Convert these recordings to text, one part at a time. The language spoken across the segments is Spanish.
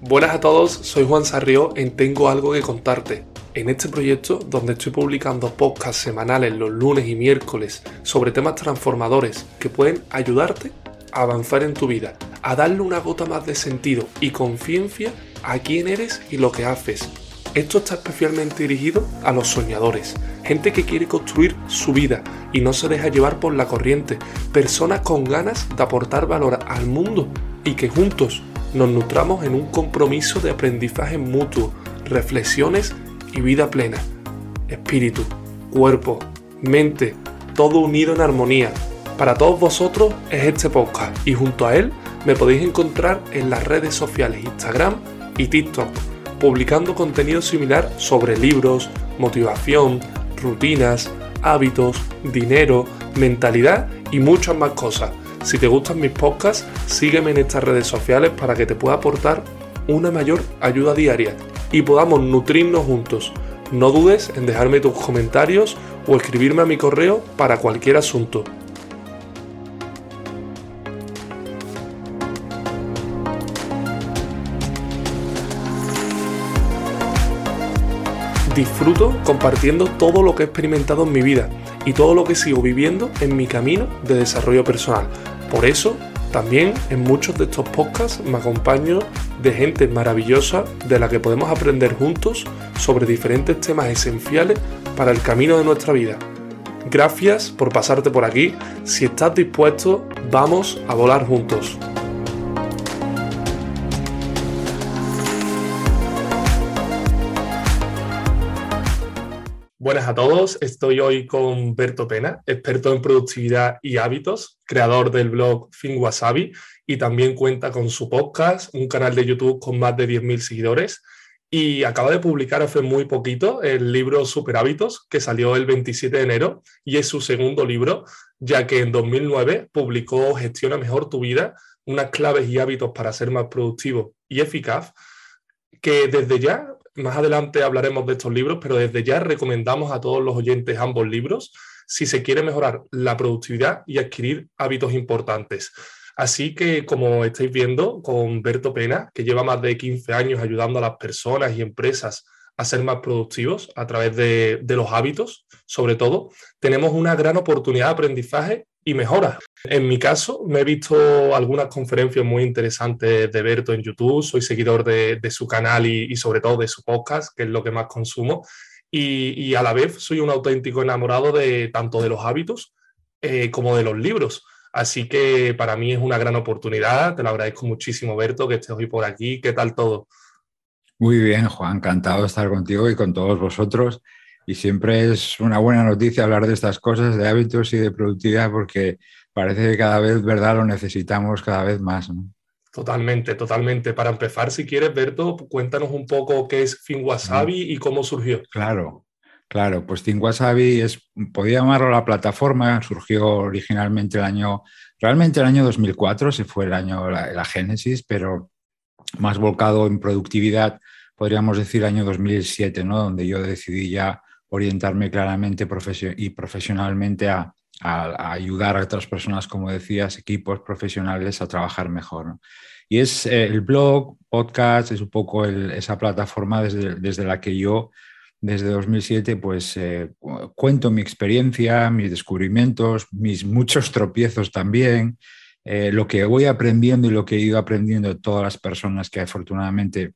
Buenas a todos, soy Juan Sarrió en Tengo algo que contarte. En este proyecto, donde estoy publicando podcasts semanales los lunes y miércoles sobre temas transformadores que pueden ayudarte a avanzar en tu vida, a darle una gota más de sentido y conciencia a quién eres y lo que haces. Esto está especialmente dirigido a los soñadores, gente que quiere construir su vida y no se deja llevar por la corriente, personas con ganas de aportar valor al mundo y que juntos nos nutramos en un compromiso de aprendizaje mutuo, reflexiones y vida plena. Espíritu, cuerpo, mente, todo unido en armonía. Para todos vosotros es este podcast y junto a él me podéis encontrar en las redes sociales Instagram y TikTok, publicando contenido similar sobre libros, motivación, rutinas, hábitos, dinero, mentalidad y muchas más cosas. Si te gustan mis podcasts, sígueme en estas redes sociales para que te pueda aportar una mayor ayuda diaria y podamos nutrirnos juntos. No dudes en dejarme tus comentarios o escribirme a mi correo para cualquier asunto. Disfruto compartiendo todo lo que he experimentado en mi vida y todo lo que sigo viviendo en mi camino de desarrollo personal. Por eso, también en muchos de estos podcasts me acompaño de gente maravillosa de la que podemos aprender juntos sobre diferentes temas esenciales para el camino de nuestra vida. Gracias por pasarte por aquí. Si estás dispuesto, vamos a volar juntos. Buenas a todos, estoy hoy con Berto Pena, experto en productividad y hábitos, creador del blog FinWasabi y también cuenta con su podcast, un canal de YouTube con más de 10.000 seguidores y acaba de publicar hace muy poquito el libro Super Hábitos que salió el 27 de enero y es su segundo libro, ya que en 2009 publicó Gestiona mejor tu vida, unas claves y hábitos para ser más productivo y eficaz, que desde ya más adelante hablaremos de estos libros, pero desde ya recomendamos a todos los oyentes ambos libros si se quiere mejorar la productividad y adquirir hábitos importantes. Así que, como estáis viendo con Berto Pena, que lleva más de 15 años ayudando a las personas y empresas a ser más productivos a través de, los hábitos, sobre todo, tenemos una gran oportunidad de aprendizaje y mejora. En mi caso, me he visto algunas conferencias muy interesantes de Berto en YouTube, soy seguidor de, su canal y, sobre todo de su podcast, que es lo que más consumo, y, a la vez soy un auténtico enamorado de tanto de los hábitos eh, como de los libros. Así que para mí es una gran oportunidad, te lo agradezco muchísimo, Berto, que estés hoy por aquí. ¿Qué tal todo? Muy bien, Juan, encantado de estar contigo y con todos vosotros. Y siempre es una buena noticia hablar de estas cosas, de hábitos y de productividad, porque parece que cada vez, ¿verdad?, lo necesitamos cada vez más. Totalmente, totalmente. Para empezar, si quieres, Berto, cuéntanos un poco qué es FinWasabi y cómo surgió. Claro, claro. Pues FinWasabi es, podía llamarlo la plataforma, surgió originalmente el año, realmente el año 2004, se fue el año, la, la génesis, pero más volcado en productividad, podríamos decir el año 2007, ¿no? Donde yo decidí ya orientarme claramente y profesionalmente a, ayudar a otras personas, como decías, equipos profesionales a trabajar mejor. Y es eh, el blog, podcast, es un poco esa plataforma desde, desde, la que yo, desde 2007, pues eh, cuento mi experiencia, mis descubrimientos, mis muchos tropiezos también, eh, lo que voy aprendiendo y lo que he ido aprendiendo todas las personas que afortunadamente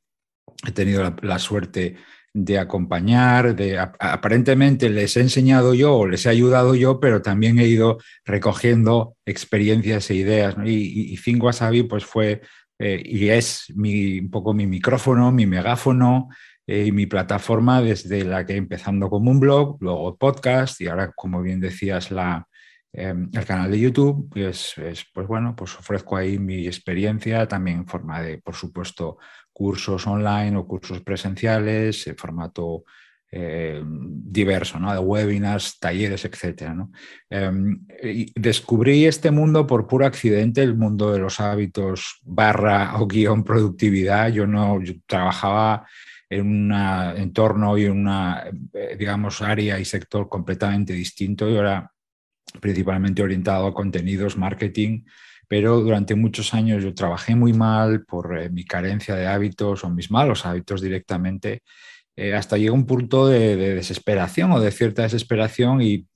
he tenido la, suerte de acompañar, de aparentemente les he enseñado yo o les he ayudado yo, pero también he ido recogiendo experiencias e ideas. Y, y, Think Wasabi pues fue eh, y es mi, un poco mi micrófono, mi megáfono eh, y mi plataforma desde la que empezando como un blog, luego podcast y ahora, como bien decías, la, em, el canal de YouTube, pues, pues bueno, pues ofrezco ahí mi experiencia también en forma de, por supuesto, cursos online o cursos presenciales, en formato eh, diverso, ¿no? de webinars, talleres, etc. Em, descubrí este mundo por puro accidente, el mundo de los hábitos barra o guion productividad. Yo no trabajaba en un entorno y en una, eh, digamos, área y sector completamente distinto. Yo era principalmente orientado a contenidos, marketing, pero durante muchos años yo trabajé muy mal por eh, mi carencia de hábitos o mis malos hábitos directamente, eh, hasta llegó un punto de, desesperación o de cierta desesperación y,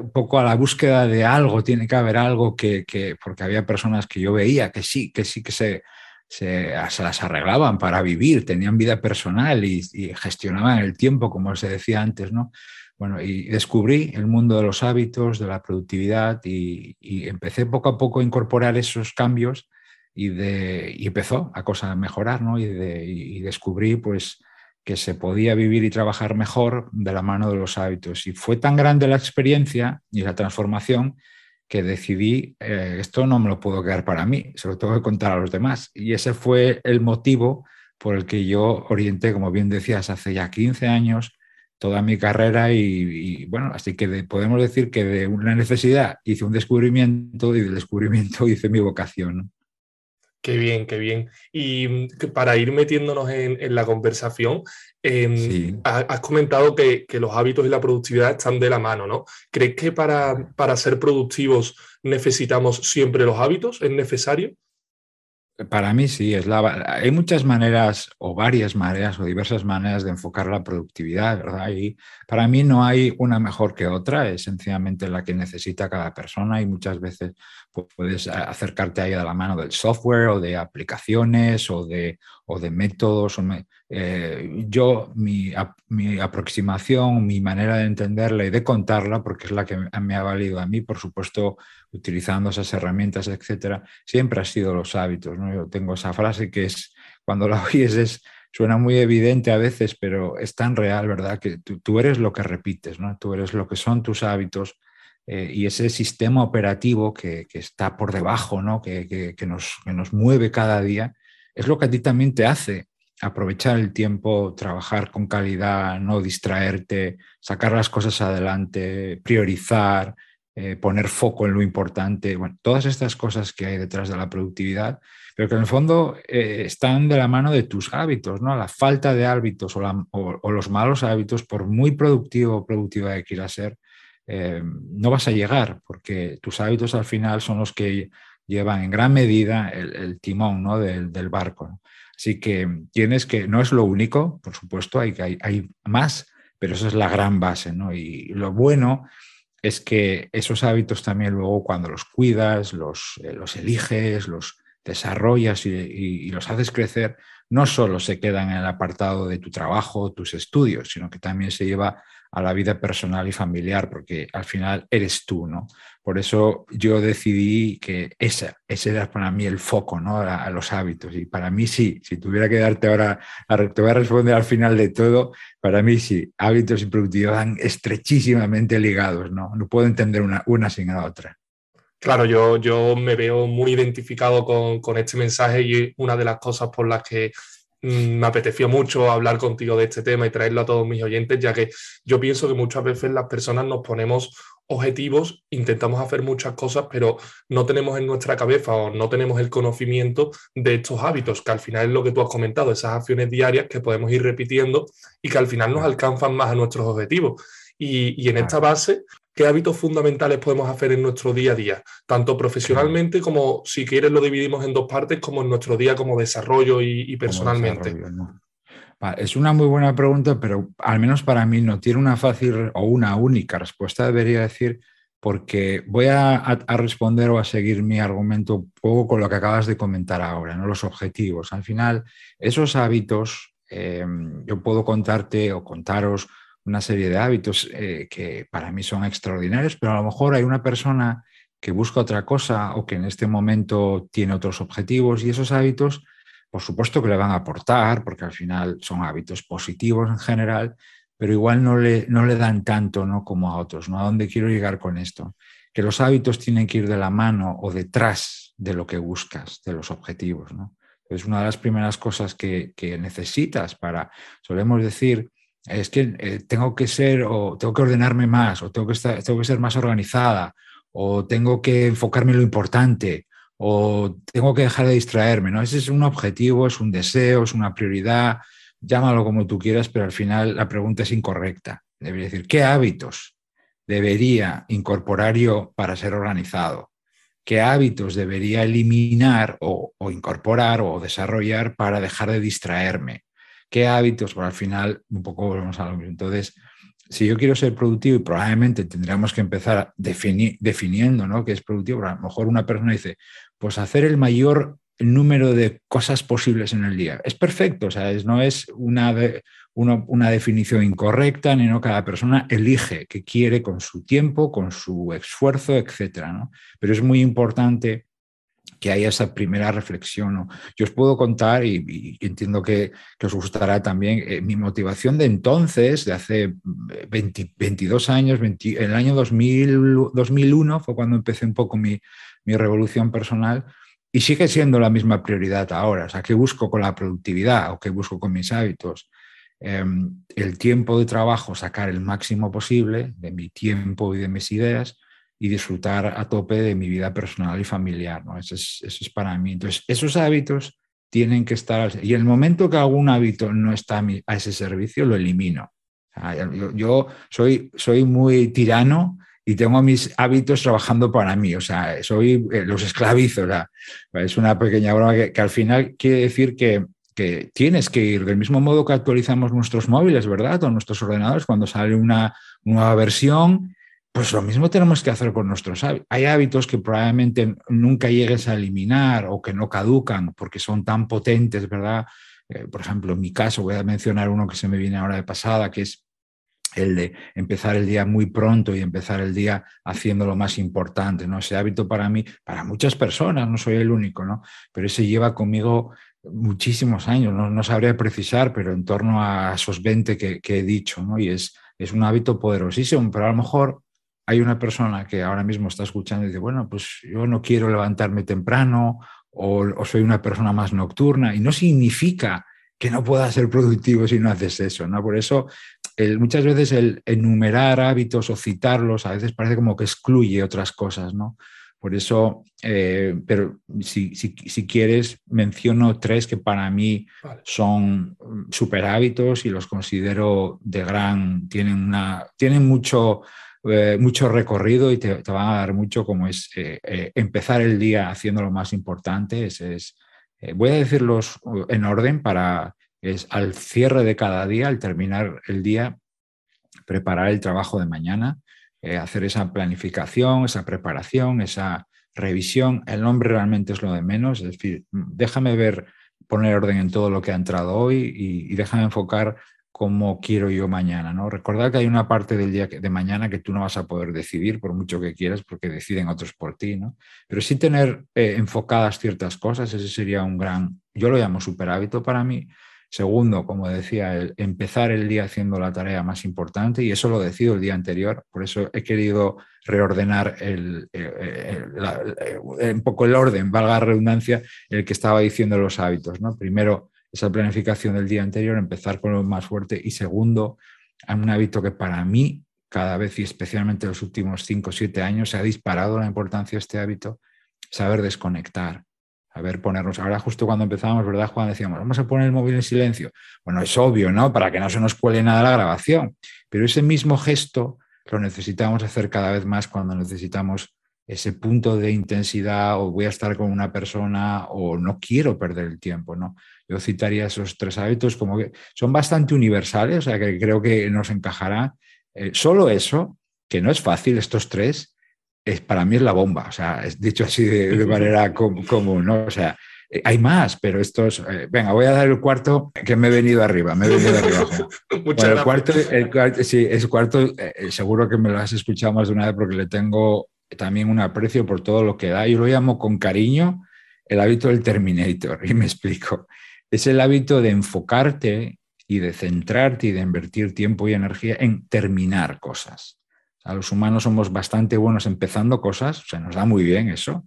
un poco a la búsqueda de algo, tiene que haber algo que, porque había personas que yo veía que sí, que sí que se, se, las arreglaban para vivir, tenían vida personal y, y, gestionaban el tiempo, como se decía antes, ¿no? Bueno, y descubrí el mundo de los hábitos, de la productividad y, empecé poco a poco a incorporar esos cambios y, de, empezó a cosa a mejorar, ¿no? Y, descubrí pues que se podía vivir y trabajar mejor de la mano de los hábitos. Y fue tan grande la experiencia y la transformación que decidí, eh, esto no me lo puedo quedar para mí, se lo tengo que contar a los demás. Y ese fue el motivo por el que yo orienté, como bien decías, hace ya 15 años, toda mi carrera y, bueno, así que podemos decir que de una necesidad hice un descubrimiento y del descubrimiento hice mi vocación. Qué bien, qué bien. Y mm, para ir metiéndonos en, la conversación, em, has comentado que, los hábitos y la productividad están de la mano, ¿no? ¿Crees que para, para ser productivos necesitamos siempre los hábitos? ¿Es necesario? Para mí sí, es la, hay muchas maneras o varias maneras o diversas maneras de enfocar la productividad, ¿verdad? Y para mí no hay una mejor que otra, es sencillamente la que necesita cada persona y muchas veces pues, puedes acercarte ahí a la mano del software o de aplicaciones o de, o de métodos. Eh, yo, mi, aproximación, mi manera de entenderla y de contarla, porque es la que me ha valido a mí, por supuesto, utilizando esas herramientas, etcétera, siempre ha sido los hábitos. ¿no? Yo tengo esa frase que es, cuando la oyes, es, suena muy evidente a veces, pero es tan real, ¿verdad? Que tú, eres lo que repites, ¿no? Tú eres lo que son tus hábitos. Eh, y ese sistema operativo que, está por debajo, ¿no? que, nos, que nos mueve cada día, es lo que a ti también te hace aprovechar el tiempo, trabajar con calidad, no distraerte, sacar las cosas adelante, priorizar, eh, poner foco en lo importante, bueno, todas estas cosas que hay detrás de la productividad, pero que en el fondo eh, están de la mano de tus hábitos, ¿no? La falta de hábitos o, los malos hábitos, por muy productivo o productiva que quieras ser, eh, no vas a llegar, porque tus hábitos al final son los que llevan en gran medida el, timón ¿no? del, barco. Así que tienes que, no es lo único, por supuesto, hay, hay, hay más, pero esa es la gran base. ¿no? Y lo bueno es que esos hábitos también luego cuando los cuidas, los, eh, los eliges, los desarrollas y, los haces crecer, no solo se quedan en el apartado de tu trabajo, tus estudios, sino que también se lleva a la vida personal y familiar, porque al final eres tú, ¿no? Por eso yo decidí que ese era para mí el foco, ¿no? A, los hábitos. Y para mí sí, si tuviera que darte ahora, te voy a responder al final de todo, para mí sí, hábitos y productividad van estrechísimamente ligados, ¿no? No puedo entender una, una sin la otra. Claro, yo, yo me veo muy identificado con, con este mensaje y una de las cosas por las que me apeteció mucho hablar contigo de este tema y traerlo a todos mis oyentes, ya que yo pienso que muchas veces las personas nos ponemos objetivos, intentamos hacer muchas cosas, pero no tenemos en nuestra cabeza o no tenemos el conocimiento de estos hábitos, que al final es lo que tú has comentado, esas acciones diarias que podemos ir repitiendo y que al final nos alcanzan más a nuestros objetivos. Y, y en esta base, ¿Qué hábitos fundamentales podemos hacer en nuestro día a día? Tanto profesionalmente como, si quieres, lo dividimos en dos partes, como en nuestro día como desarrollo y, personalmente. Es una muy buena pregunta, pero al menos para mí no tiene una fácil o una única respuesta, debería decir, porque voy a, responder o a seguir mi argumento un poco con lo que acabas de comentar ahora, ¿no? los objetivos. Al final, esos hábitos, eh, yo puedo contarte o contaros una serie de hábitos eh, que para mí son extraordinarios, pero a lo mejor hay una persona que busca otra cosa o que en este momento tiene otros objetivos y esos hábitos, por supuesto que le van a aportar, porque al final son hábitos positivos en general, pero igual no le, no le dan tanto ¿no? como a otros. ¿no? ¿A dónde quiero llegar con esto? Que los hábitos tienen que ir de la mano o detrás de lo que buscas, de los objetivos. ¿no? Es una de las primeras cosas que, que necesitas para, solemos decir, es que eh, tengo que ser o tengo que ordenarme más o tengo que, estar, tengo que ser más organizada o tengo que enfocarme en lo importante o tengo que dejar de distraerme, ¿no? Ese es un objetivo, es un deseo, es una prioridad, llámalo como tú quieras, pero al final la pregunta es incorrecta. Debería decir, ¿qué hábitos debería incorporar yo para ser organizado? qué hábitos debería eliminar o, incorporar o desarrollar para dejar de distraerme. ¿Qué hábitos? Bueno, al final, un poco volvemos a lo mismo. Entonces, si yo quiero ser productivo, y probablemente tendríamos que empezar definiendo ¿no? qué es productivo, a lo mejor una persona dice, pues hacer el mayor número de cosas posibles en el día. Es perfecto, o sea, no es una, una, definición incorrecta, ni no cada persona elige qué quiere con su tiempo, con su esfuerzo, etc. ¿no? Pero es muy importante que haya esa primera reflexión. Yo os puedo contar, y, entiendo que, os gustará también, eh, mi motivación de entonces, de hace 22 años, el año 2000, 2001 fue cuando empecé un poco mi, mi revolución personal, y sigue siendo la misma prioridad ahora. O sea, ¿qué busco con la productividad o qué busco con mis hábitos? Em, el tiempo de trabajo, sacar el máximo posible de mi tiempo y de mis ideas y disfrutar a tope de mi vida personal y familiar. ¿no? Eso, es, eso es para mí. Entonces, esos hábitos tienen que estar... Y el momento que algún hábito no está a, ese servicio, lo elimino. yo, soy, soy muy tirano y tengo mis hábitos trabajando para mí, o sea, soy, eh, los esclavizo. es una pequeña broma que, al final quiere decir que, que, tienes que ir del mismo modo que actualizamos nuestros móviles, ¿verdad? O nuestros ordenadores cuando sale una nueva versión, pues lo mismo tenemos que hacer con nuestros hábitos. Hay hábitos que probablemente nunca llegues a eliminar o que no caducan porque son tan potentes, ¿verdad? Eh, por ejemplo, en mi caso, voy a mencionar uno que se me viene ahora de pasada, que es el de empezar el día muy pronto y empezar el día haciendo lo más importante, ¿no? Ese hábito para mí, para muchas personas, no soy el único, ¿no? Pero ese lleva conmigo muchísimos años, no, sabría precisar, pero en torno a esos 20 que, he dicho, ¿no? Y es, es un hábito poderosísimo, pero a lo mejor hay una persona que ahora mismo está escuchando y dice, bueno, pues yo no quiero levantarme temprano o, o soy una persona más nocturna y no significa que no puedas ser productivo si no haces eso, ¿no? Por eso muchas veces el enumerar hábitos o citarlos a veces parece como que excluye otras cosas, ¿no? Por eso, eh, pero si, si, quieres, menciono tres que para mí son super hábitos y los considero de gran, tienen, una, tienen mucho, eh, mucho recorrido y te, van a dar mucho, como es eh, empezar el día haciendo lo más importante. es, voy a decirlos en orden para es al cierre de cada día, al terminar el día, preparar el trabajo de mañana, eh, hacer esa planificación, esa preparación, esa revisión. El nombre realmente es lo de menos, es decir, déjame ver, poner orden en todo lo que ha entrado hoy y, déjame enfocar cómo quiero yo mañana. ¿no? Recordad que hay una parte del día de mañana que tú no vas a poder decidir por mucho que quieras porque deciden otros por ti. ¿no? Pero sí tener eh, enfocadas ciertas cosas, ese sería un gran, yo lo llamo super hábito para mí, Segundo, como decía, el empezar el día haciendo la tarea más importante y eso lo decido el día anterior. Por eso he querido reordenar el, un poco el orden, valga la redundancia, el que estaba diciendo los hábitos. ¿no? Primero, esa planificación del día anterior, empezar con lo más fuerte. Y segundo, un hábito que para mí, cada vez y especialmente en los últimos cinco o siete años, se ha disparado la importancia de este hábito, saber desconectar a ver, ponernos. Ahora, justo cuando empezábamos, ¿verdad, Juan? Decíamos, vamos a poner el móvil en silencio. Bueno, es obvio, ¿no? Para que no se nos cuele nada la grabación. Pero ese mismo gesto lo necesitamos hacer cada vez más cuando necesitamos ese punto de intensidad o voy a estar con una persona o no quiero perder el tiempo, ¿no? Yo citaría esos tres hábitos como que son bastante universales, o sea, que creo que nos encajará. Eh, solo eso, que no es fácil, estos tres, es, para mí es la bomba, o sea, es dicho así de, manera común, ¿no? O sea, eh, hay más, pero estos. Eh, venga, voy a dar el cuarto que me he venido arriba. Me he venido arriba. bueno, el cuarto, el cuarto, sí, es cuarto, eh, seguro que me lo has escuchado más de una vez porque le tengo también un aprecio por todo lo que da. Yo lo llamo con cariño el hábito del Terminator, y me explico. Es el hábito de enfocarte y de centrarte y de invertir tiempo y energía en terminar cosas. A los humanos somos bastante buenos empezando cosas, o sea, nos da muy bien eso,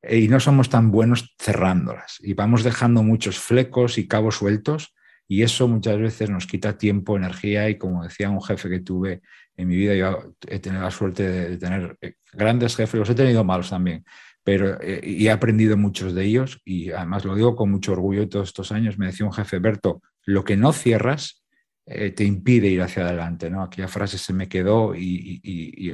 e, y no somos tan buenos cerrándolas. Y vamos dejando muchos flecos y cabos sueltos, y eso muchas veces nos quita tiempo, energía, y como decía un jefe que tuve en mi vida, yo he tenido la suerte de tener eh, grandes jefes, los he tenido malos también, pero eh, y he aprendido muchos de ellos, y además lo digo con mucho orgullo todos estos años, me decía un jefe, Berto, lo que no cierras eh, te impide ir hacia adelante. ¿no? Aquella frase se me quedó y,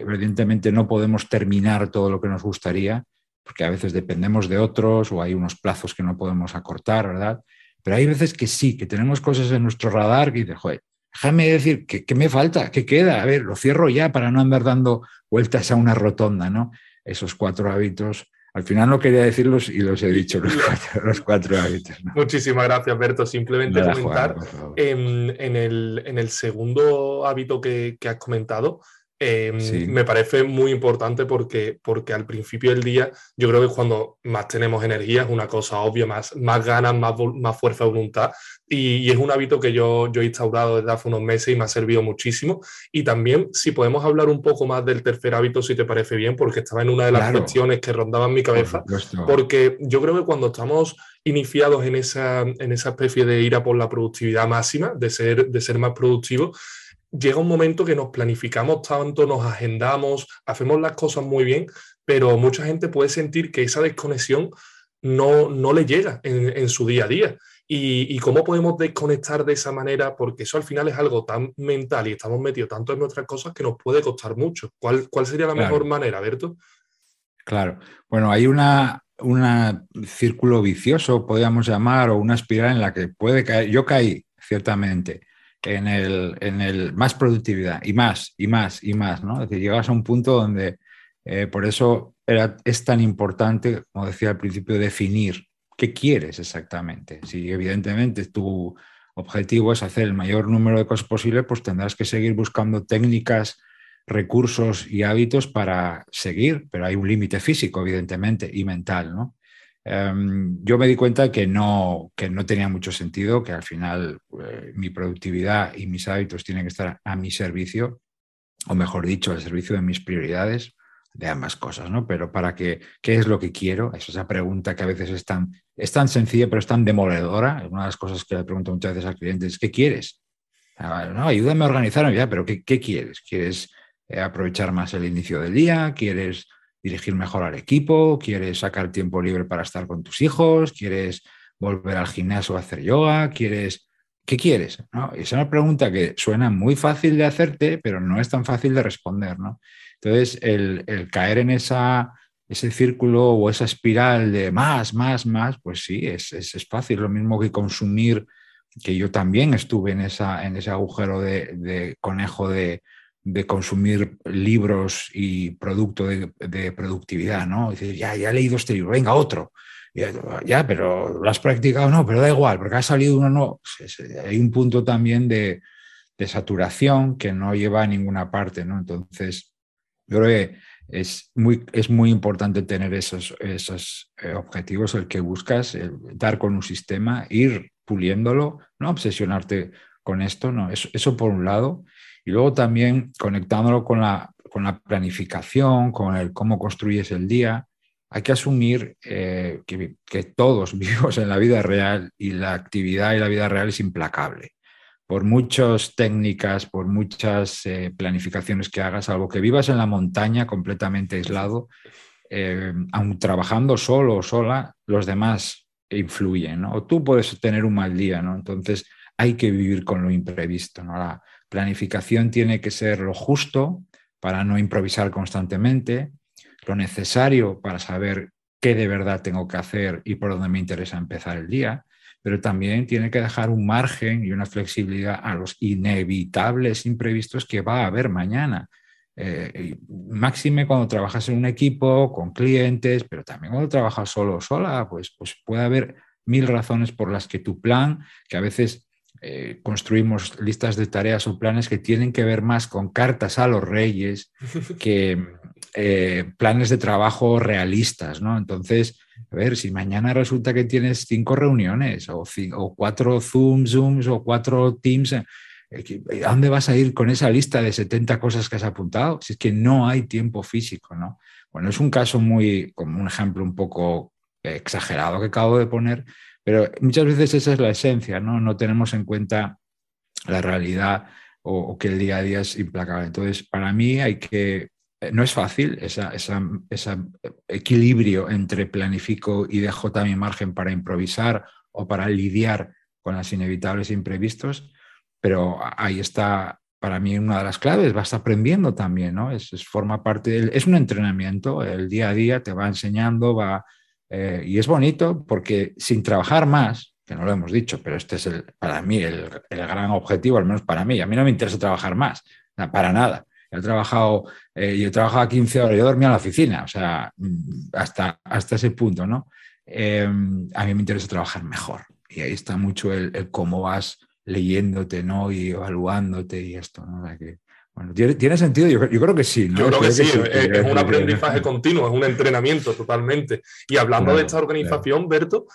evidentemente no podemos terminar todo lo que nos gustaría, porque a veces dependemos de otros o hay unos plazos que no podemos acortar, ¿verdad? Pero hay veces que sí, que tenemos cosas en nuestro radar que dices, joder, déjame decir, ¿qué, ¿qué, me falta? ¿Qué queda? A ver, lo cierro ya para no andar dando vueltas a una rotonda, ¿no? Esos cuatro hábitos al final no quería decirlos y los he dicho, los cuatro, hábitos. Muchísimas gracias, Berto. Simplemente comentar en, el, segundo hábito que, que has comentado, Em, me parece muy importante porque, porque al principio del día yo creo que cuando más tenemos energía es una cosa obvia, más, más ganas, más, más fuerza de voluntad. Y, es un hábito que yo, yo he instaurado desde hace unos meses y me ha servido muchísimo. Y también si podemos hablar un poco más del tercer hábito, si te parece bien, porque estaba en una de las cuestiones que rondaban mi cabeza, porque yo creo que cuando estamos iniciados en esa, en esa especie de ir a por la productividad máxima, de ser, de ser más productivos, llega un momento que nos planificamos tanto, nos agendamos, hacemos las cosas muy bien, pero mucha gente puede sentir que esa desconexión no, no le llega en, su día a día. Y, cómo podemos desconectar de esa manera, porque eso al final es algo tan mental y estamos metidos tanto en nuestras cosas que nos puede costar mucho. ¿Cuál, cuál sería la mejor manera, Berto? Claro. Bueno, hay una, un círculo vicioso, podríamos llamar, o una espiral en la que puede caer. Yo caí, ciertamente en el, en el más productividad y más y más y más, ¿no? Es decir, llegas a un punto donde eh, por eso era, es tan importante, como decía al principio, definir qué quieres exactamente. Si evidentemente tu objetivo es hacer el mayor número de cosas posible, pues tendrás que seguir buscando técnicas, recursos y hábitos para seguir, pero hay un límite físico, evidentemente, y mental, ¿no? Em, yo me di cuenta que no, que no tenía mucho sentido, que al final eh, mi productividad y mis hábitos tienen que estar a mi servicio, o mejor dicho, al servicio de mis prioridades, de ambas cosas, ¿no? Pero para que, ¿qué es lo que quiero? Es esa pregunta que a veces es tan, es tan sencilla, pero es tan demoledora. Una de las cosas que le pregunto muchas veces al cliente es, ¿qué quieres? Ah, no, ayúdame a organizarme ya, pero ¿qué, qué quieres? ¿Quieres eh, aprovechar más el inicio del día? ¿Quieres dirigir mejor al equipo, quieres sacar tiempo libre para estar con tus hijos, quieres volver al gimnasio a hacer yoga, quieres... ¿Qué quieres? ¿No? es una pregunta que suena muy fácil de hacerte, pero no es tan fácil de responder. ¿no? Entonces, el, caer en ese círculo o esa espiral de más, más, más, pues sí, es, fácil. Lo mismo que consumir, que yo también estuve en ese agujero de conejo de, de consumir libros y producto de, productividad, ¿no? Dices, ya, ya he leído este libro, venga, otro. Ya, pero lo has practicado, no, pero da igual, porque ha salido uno nuevo. Hay un punto también de, saturación que no lleva a ninguna parte, ¿no? Entonces, yo creo que es muy, es muy importante tener esos, esos eh, objetivos, el que buscas, dar con un sistema, ir puliéndolo, no obsesionarte con esto, no, eso, eso por un lado. Y luego también conectándolo con la, con la planificación, con el cómo construyes el día, hay que asumir eh, que, todos vivimos en la vida real y la actividad y la vida real es implacable. Por muchas técnicas, por muchas eh, planificaciones que hagas, algo que vivas en la montaña completamente aislado, eh, aun trabajando solo o sola, los demás influyen, ¿no? O tú puedes tener un mal día, ¿no? Entonces hay que vivir con lo imprevisto, ¿no? La, Planificación tiene que ser lo justo para no improvisar constantemente, lo necesario para saber qué de verdad tengo que hacer y por dónde me interesa empezar el día, pero también tiene que dejar un margen y una flexibilidad a los inevitables imprevistos que va a haber mañana. Eh, máxime cuando trabajas en un equipo, con clientes, pero también cuando trabajas solo o sola, pues, pues puede haber mil razones por las que tu plan, que a veces eh, construimos listas de tareas o planes que tienen que ver más con cartas a los reyes que eh, planes de trabajo realistas, ¿no? Entonces, a ver, si mañana resulta que tienes cinco reuniones o, cuatro Zoom, Zooms o cuatro Teams, eh, ¿a dónde vas a ir con esa lista de 70 cosas que has apuntado? Si es que no hay tiempo físico, ¿no? Bueno, es un caso muy, como un ejemplo un poco exagerado que acabo de poner, pero muchas veces esa es la esencia, ¿no? No tenemos en cuenta la realidad o, que el día a día es implacable. Entonces, para mí hay que, eh, no es fácil ese equilibrio entre planifico y dejo también margen para improvisar o para lidiar con los inevitables imprevistos, pero ahí está, para mí una de las claves, vas aprendiendo también, ¿no? Es, forma parte, es un entrenamiento, el día a día te va enseñando, va, eh, y es bonito porque sin trabajar más, que no lo hemos dicho, pero este es el, para mí el, gran objetivo, al menos para mí, a mí no me interesa trabajar más, para nada. He trabajado, eh, yo he trabajado 15 horas, yo dormía en la oficina, o sea, mm, hasta, hasta ese punto, ¿no? a mí me interesa trabajar mejor. Y ahí está mucho el cómo vas leyéndote, ¿no? Y evaluándote y esto, ¿no? que, bueno, ¿tiene, sentido? Yo, creo que sí, ¿no? Yo creo que, sí, es, un aprendizaje continuo, es un entrenamiento totalmente. Y hablando de esta organización, Berto,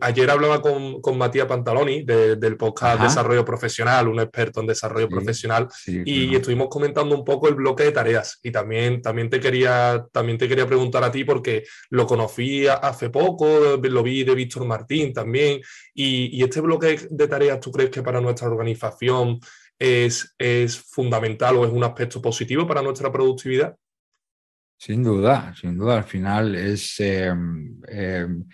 ayer hablaba con, con, Matías Pantaloni del podcast Desarrollo Profesional, un experto en desarrollo profesional, y estuvimos comentando un poco el bloque de tareas. Y también, también, te quería, también te quería preguntar a ti porque lo conocí hace poco, lo vi de Víctor Martín también, y, y este bloque de tareas, ¿tú crees que para nuestra organización es, es fundamental o es un aspecto positivo para nuestra productividad? Sin duda, sin duda, al final es, em, em,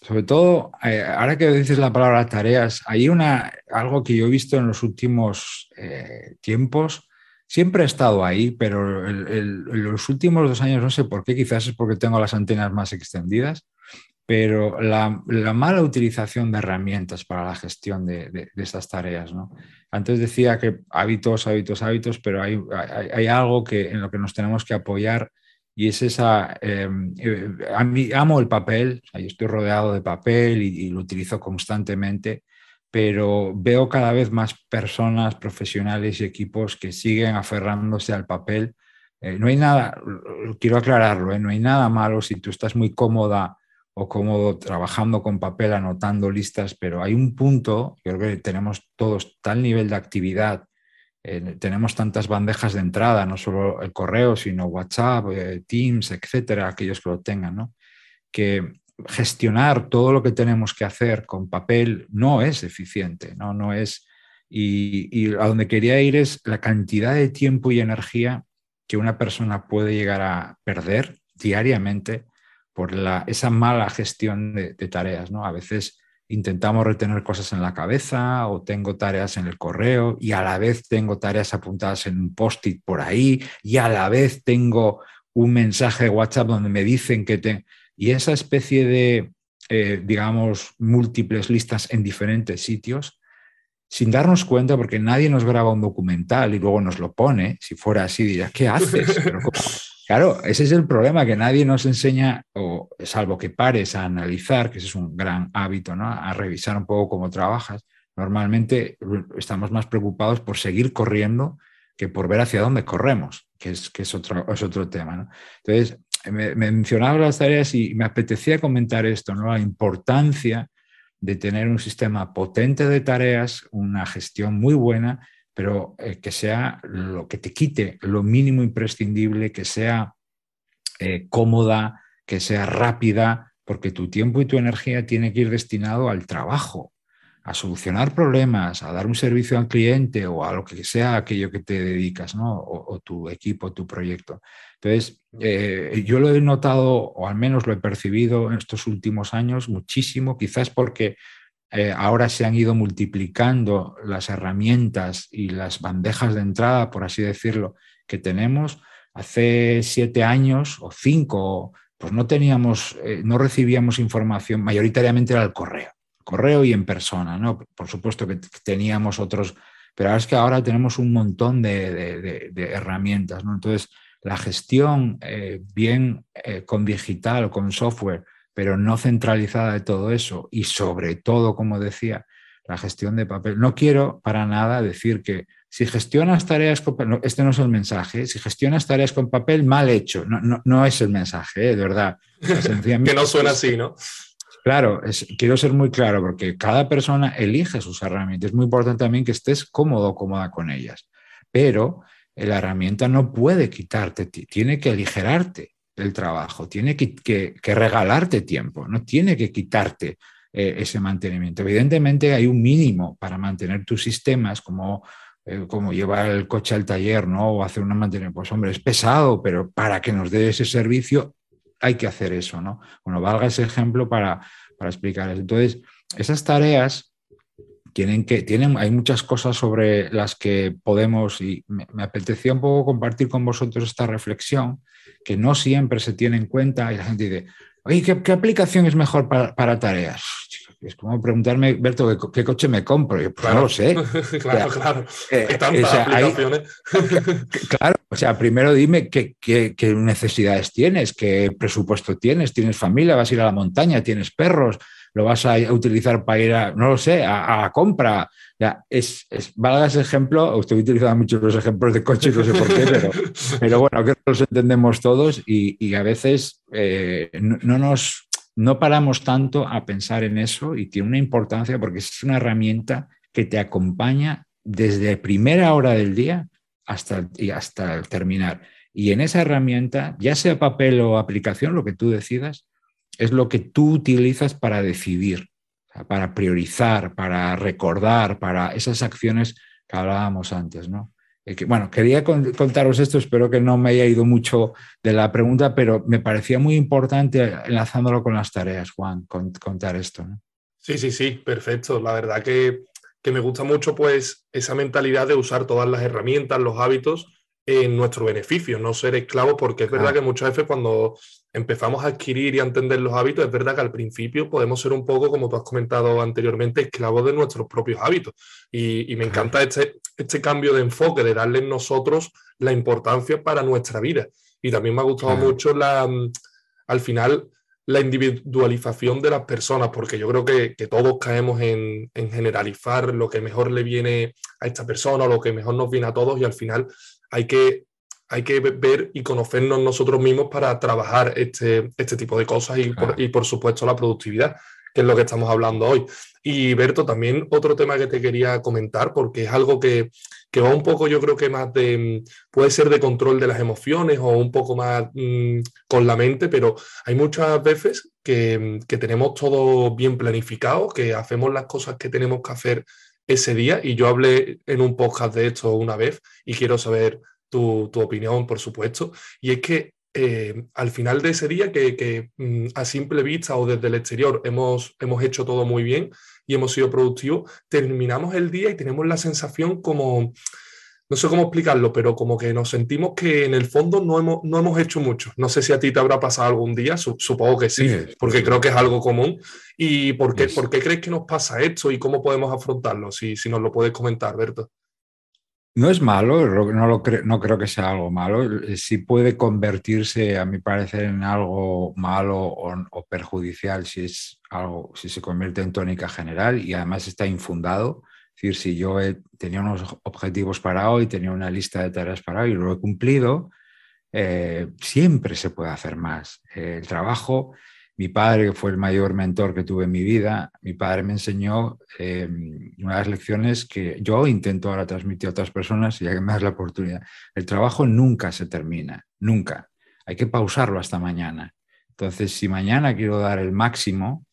sobre todo, eh, ahora que dices la palabra tareas, hay una, algo que yo he visto en los últimos eh, tiempos, siempre he estado ahí, pero en los últimos dos años no sé por qué, quizás es porque tengo las antenas más extendidas, pero la, mala utilización de herramientas para la gestión de, de, estas tareas. ¿no? Antes decía que hábitos, hábitos, hábitos, pero hay, hay, algo que, en lo que nos tenemos que apoyar y es esa... Em, eh, a mí amo el papel, yo estoy rodeado de papel y, lo utilizo constantemente, pero veo cada vez más personas, profesionales y equipos que siguen aferrándose al papel. Eh, no hay nada, quiero aclararlo, ¿eh? no hay nada malo si tú estás muy cómoda o cómodo trabajando con papel, anotando listas, pero hay un punto, creo que tenemos todos tal nivel de actividad, eh, tenemos tantas bandejas de entrada, no solo el correo, sino WhatsApp, eh, Teams, etcétera, aquellos que lo tengan, ¿no? que gestionar todo lo que tenemos que hacer con papel no es eficiente, no, no es... Y, y a donde quería ir es la cantidad de tiempo y energía que una persona puede llegar a perder diariamente por la, esa mala gestión de, tareas. ¿no? A veces intentamos retener cosas en la cabeza o tengo tareas en el correo y a la vez tengo tareas apuntadas en un post-it por ahí y a la vez tengo un mensaje de WhatsApp donde me dicen que te... Y esa especie de, eh, digamos, múltiples listas en diferentes sitios, sin darnos cuenta, porque nadie nos graba un documental y luego nos lo pone, si fuera así diría, ¿qué haces? Claro, ese es el problema, que nadie nos enseña, o salvo que pares a analizar, que ese es un gran hábito, ¿no? a revisar un poco cómo trabajas. Normalmente estamos más preocupados por seguir corriendo que por ver hacia dónde corremos, que es, que es, otro, es otro tema. ¿no? Entonces, me, me, mencionaba las tareas y me apetecía comentar esto, ¿no? la importancia de tener un sistema potente de tareas, una gestión muy buena pero eh, que sea lo que te quite lo mínimo imprescindible, que sea eh, cómoda, que sea rápida, porque tu tiempo y tu energía tiene que ir destinado al trabajo, a solucionar problemas, a dar un servicio al cliente o a lo que sea aquello que te dedicas, ¿no? o, tu equipo, tu proyecto. Entonces, eh, yo lo he notado, o al menos lo he percibido en estos últimos años muchísimo, quizás porque eh, ahora se han ido multiplicando las herramientas y las bandejas de entrada, por así decirlo, que tenemos. Hace siete años o cinco, pues no teníamos, eh, no recibíamos información, mayoritariamente era el correo, correo y en persona, ¿no? Por supuesto que teníamos otros, pero es que ahora tenemos un montón de, herramientas, ¿no? Entonces, la gestión eh, bien con digital o con software pero no centralizada de todo eso y sobre todo, como decía, la gestión de papel. No quiero para nada decir que si gestionas tareas con papel, este no es el mensaje, si gestionas tareas con papel, mal hecho, no, no, es el mensaje, ¿eh? de verdad. que no suena así, ¿no? Claro, quiero ser muy claro porque cada persona elige sus herramientas. Es muy importante también que estés cómodo cómoda con ellas, pero la herramienta no puede quitarte, tiene que aligerarte el trabajo, tiene que, regalarte tiempo, no tiene que quitarte eh, ese mantenimiento. Evidentemente hay un mínimo para mantener tus sistemas como, eh, como llevar el coche al taller ¿no? o hacer una mantenimiento. Pues hombre, es pesado, pero para que nos dé ese servicio hay que hacer eso. ¿no? Bueno, valga ese ejemplo para, para explicar eso. Entonces, esas tareas tienen que, tienen, hay muchas cosas sobre las que podemos, y me, apetecía un poco compartir con vosotros esta reflexión, que no siempre se tiene en cuenta y la gente dice, oye, ¿qué, aplicación es mejor para, tareas? Es como preguntarme, Berto, ¿qué, coche me compro? Yo, pues no lo sé. claro, claro. Eh, hay tantas aplicaciones. claro, o sea, primero dime qué, qué, necesidades tienes, qué presupuesto tienes, tienes familia, vas a ir a la montaña, tienes perros, lo vas a utilizar para ir a, no lo sé, a, compra. Ya, es, es, valga ese ejemplo, estoy utilizando muchos los ejemplos de coches, no sé por qué, pero, pero bueno, creo que los entendemos todos y, a veces eh, no, nos, no paramos tanto a pensar en eso y tiene una importancia porque es una herramienta que te acompaña desde primera hora del día hasta, y hasta terminar. Y en esa herramienta, ya sea papel o aplicación, lo que tú decidas, es lo que tú utilizas para decidir, para priorizar, para recordar, para esas acciones que hablábamos antes, ¿no? Bueno, quería contaros esto, espero que no me haya ido mucho de la pregunta, pero me parecía muy importante, enlazándolo con las tareas, Juan, contar esto. Sí, sí, sí, perfecto. La verdad que, que me gusta mucho pues esa mentalidad de usar todas las herramientas, los hábitos en nuestro beneficio, no ser esclavos, porque es verdad que muchas veces cuando empezamos a adquirir y a entender los hábitos, es verdad que al principio podemos ser un poco, como tú has comentado anteriormente, esclavos de nuestros propios hábitos. Y, me encanta este, este cambio de enfoque, de darle nosotros la importancia para nuestra vida. Y también me ha gustado mucho la, mm, al final, la individualización de las personas, porque yo creo que, todos caemos en, en, generalizar lo que mejor le viene a esta persona lo que mejor nos viene a todos y al final hay que hay que ver y conocernos nosotros mismos para trabajar este, este tipo de cosas y, por, supuesto la productividad, que es lo que estamos hablando hoy. Y Berto, también otro tema que te quería comentar, porque es algo que, va un poco, yo creo que más de, puede ser de control de las emociones o un poco más mm, con la mente, pero hay muchas veces que, que tenemos todo bien planificado, que hacemos las cosas que tenemos que hacer ese día y yo hablé en un podcast de esto una vez y quiero saber tu, opinión, por supuesto. Y es que eh, al final de ese día, que, mm, a simple vista o desde el exterior hemos, hemos hecho todo muy bien y hemos sido productivos, terminamos el día y tenemos la sensación como, no sé cómo explicarlo, pero como que nos sentimos que en el fondo no hemos, no hemos hecho mucho. No sé si a ti te habrá pasado algún día, supongo que sí, porque creo que es algo común. ¿Y por qué, por qué crees que nos pasa esto y cómo podemos afrontarlo? Si, si nos lo puedes comentar, Berto. No es malo, no, lo no creo que sea algo malo. Sí puede convertirse, a mi parecer, en algo malo o, perjudicial si, es algo, si se convierte en tónica general y además está infundado. Si yo tenía unos objetivos para hoy, tenía una lista de tareas para hoy y lo he cumplido, eh, siempre se puede hacer más. el trabajo mi padre, que fue el mayor mentor que tuve en mi vida, mi padre me enseñó eh, una de las lecciones que yo intento ahora transmitir a otras personas, ya que me das la oportunidad. El trabajo nunca se termina, nunca. Hay que pausarlo hasta mañana. Entonces, si mañana quiero dar el máximo,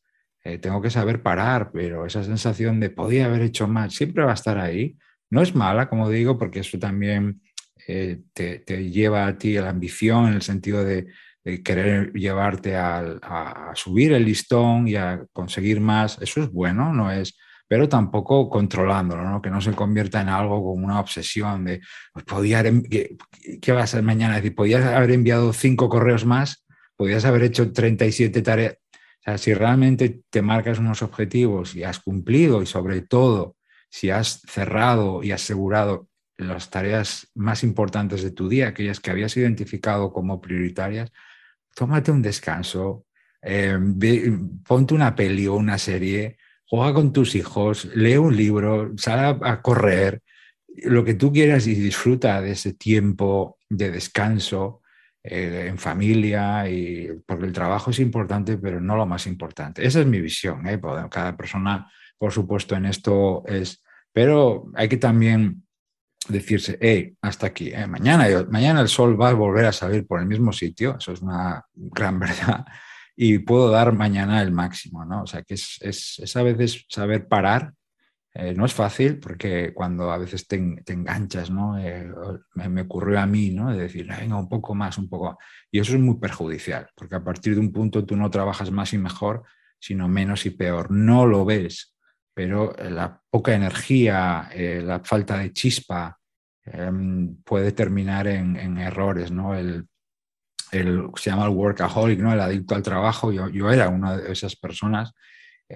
eh, tengo que saber parar, pero esa sensación de podía haber hecho más siempre va a estar ahí. No es mala, como digo, porque eso también eh, te, lleva a ti la ambición en el sentido de querer llevarte a, subir el listón y a conseguir más, eso es bueno, no es, pero tampoco controlándolo, ¿no? que no se convierta en algo como una obsesión de, pues podía, ¿qué, ¿qué, va a ser mañana? Es decir, podías haber enviado cinco correos más, podías haber hecho 37 tareas. Sea, si realmente te marcas unos objetivos y has cumplido y sobre todo si has cerrado y asegurado las tareas más importantes de tu día, aquellas que habías identificado como prioritarias, tómate un descanso, eh, ponte una peli o una serie, juega con tus hijos, lee un libro, sal a, correr, lo que tú quieras y disfruta de ese tiempo de descanso eh, en familia, y, porque el trabajo es importante, pero no lo más importante. Esa es mi visión. ¿eh? Cada persona, por supuesto, en esto es, pero hay que también decirse, hey, hasta aquí, ¿eh? mañana, mañana el sol va a volver a salir por el mismo sitio, eso es una gran verdad, y puedo dar mañana el máximo, ¿no? O sea, que es, es, a veces saber parar, eh, no es fácil porque cuando a veces te, enganchas, ¿no? Eh, me, ocurrió a mí, ¿no? De decir, venga, un poco más, un poco, y eso es muy perjudicial, porque a partir de un punto tú no trabajas más y mejor, sino menos y peor, no lo ves pero la poca energía, la falta de chispa em, puede terminar en, errores, ¿no? El, se llama el workaholic, ¿no? El adicto al trabajo, yo, yo era una de esas personas,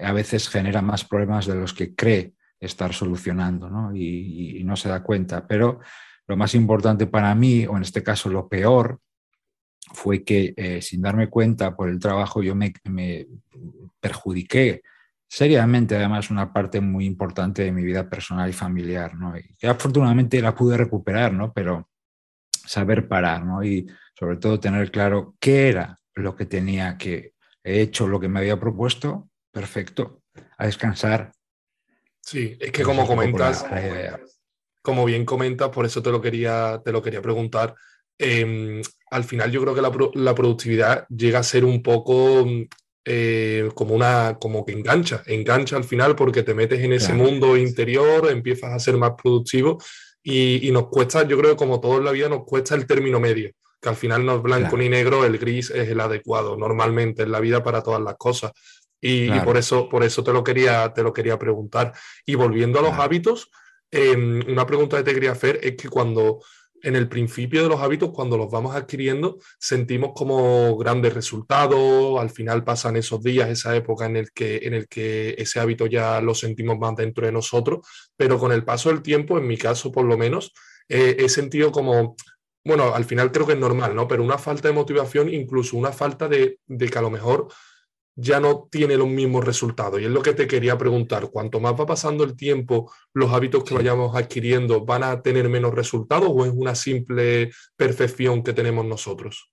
a veces genera más problemas de los que cree estar solucionando ¿no? Y, no se da cuenta. Pero lo más importante para mí, o en este caso lo peor, fue que eh, sin darme cuenta por el trabajo yo me, perjudiqué seriamente, además, una parte muy importante de mi vida personal y familiar, ¿no? Y afortunadamente la pude recuperar, ¿no? Pero saber parar, ¿no? Y sobre todo tener claro qué era lo que tenía que he hecho, lo que me había propuesto, perfecto, a descansar, Sí, es que como comentas, como bien comentas, por eso te lo quería, te lo quería preguntar. Em, al final yo creo que la, productividad llega a ser un poco eh, como una, como que engancha, engancha al final porque te metes en ese mundo interior, empiezas a ser más productivo y, nos cuesta, yo creo que como todo en la vida nos cuesta el término medio, que al final no es blanco ni negro, el gris es el adecuado normalmente en la vida para todas las cosas. Y, por, eso, por eso te lo, quería, te lo quería preguntar. Y volviendo a los hábitos, em, una pregunta que te quería hacer es que cuando en el principio de los hábitos, cuando los vamos adquiriendo, sentimos como grandes resultados, al final pasan esos días, esa época en el que, en el que ese hábito ya lo sentimos más dentro de nosotros, pero con el paso del tiempo, en mi caso por lo menos, eh, he sentido como, bueno, al final creo que es normal, ¿no? Pero una falta de motivación, incluso una falta de, de que a lo mejor ya no tiene los mismos resultados. Y es lo que te quería preguntar, cuanto más va pasando el tiempo, los hábitos que vayamos adquiriendo van a tener menos resultados o es una simple percepción que tenemos nosotros?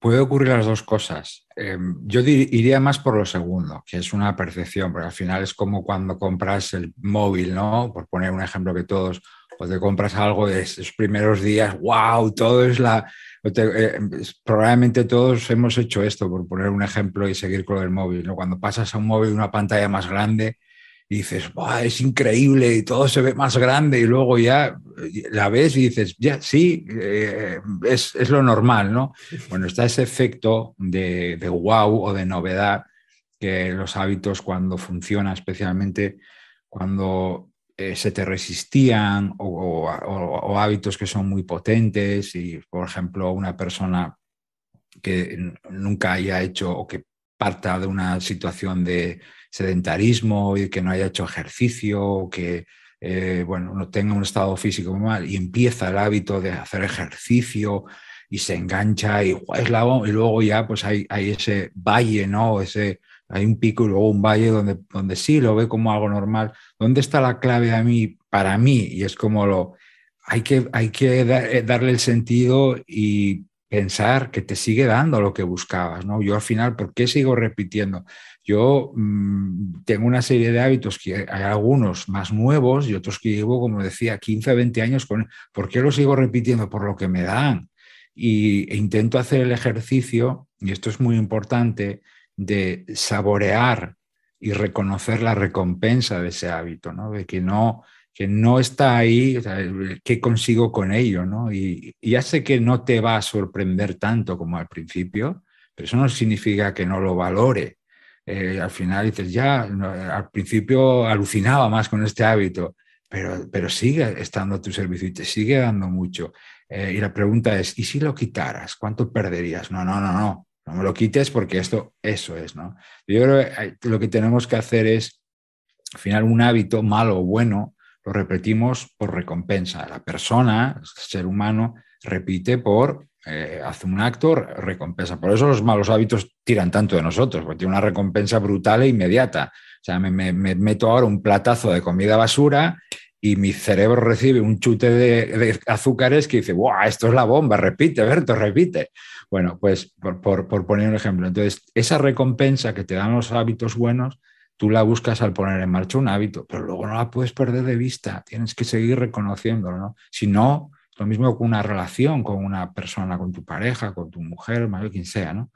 Puede ocurrir las dos cosas. Em, yo iría más por lo segundo, que es una percepción, porque al final es como cuando compras el móvil, ¿no? Por poner un ejemplo que todos, o te compras algo de esos primeros días, wow, todo es la, eh, probablemente todos hemos hecho esto, por poner un ejemplo y seguir con el móvil. ¿no? Cuando pasas a un móvil una pantalla más grande y dices, es increíble y todo se ve más grande y luego ya la ves y dices, ya, sí, eh, es, es, lo normal, ¿no? Bueno, está ese efecto de, de wow o de novedad que los hábitos cuando funcionan, especialmente cuando eh, se te resistían o, hábitos que son muy potentes y, por ejemplo, una persona que nunca haya hecho o que parta de una situación de sedentarismo y que no haya hecho ejercicio o que eh, bueno, no tenga un estado físico muy mal y empieza el hábito de hacer ejercicio y se engancha y, es la, y luego ya pues hay, hay ese valle, ¿no? Ese, hay un pico y luego un valle donde, donde sí lo ve como algo normal. ¿Dónde está la clave a mí, para mí? Y es como lo, hay que, hay que eh, darle el sentido y pensar que te sigue dando lo que buscabas, ¿no? Yo al final, ¿por qué sigo repitiendo? Yo mm, tengo una serie de hábitos que hay algunos más nuevos y otros que llevo, como decía, 15, 20 años con... ¿Por qué los sigo repitiendo? Por lo que me dan. Y, e intento hacer el ejercicio, y esto es muy importante, de saborear y reconocer la recompensa de ese hábito, ¿no? de que no, que no está ahí, qué consigo con ello. ¿no? Y, ya sé que no te va a sorprender tanto como al principio, pero eso no significa que no lo valore. Eh, al final dices, ya, al principio alucinaba más con este hábito, pero, pero sigue estando a tu servicio y te sigue dando mucho. Eh, y la pregunta es, ¿y si lo quitaras? ¿Cuánto perderías? No, no, no, no no me lo quites porque esto, eso es, ¿no? Yo creo que lo que tenemos que hacer es, al final, un hábito malo o bueno, lo repetimos por recompensa. La persona, el ser humano, repite por, eh, hace un acto, recompensa. Por eso los malos hábitos tiran tanto de nosotros, porque tiene una recompensa brutal e inmediata. O sea, me, meto ahora un platazo de comida basura y mi cerebro recibe un chute de, azúcares que dice, ¡guau! Esto es la bomba, repite, Berto, repite. Bueno, pues por, poner un ejemplo, entonces esa recompensa que te dan los hábitos buenos, tú la buscas al poner en marcha un hábito, pero luego no la puedes perder de vista, tienes que seguir reconociéndolo, ¿no? Si no, lo mismo con una relación, con una persona, con tu pareja, con tu mujer, quien sea, ¿no?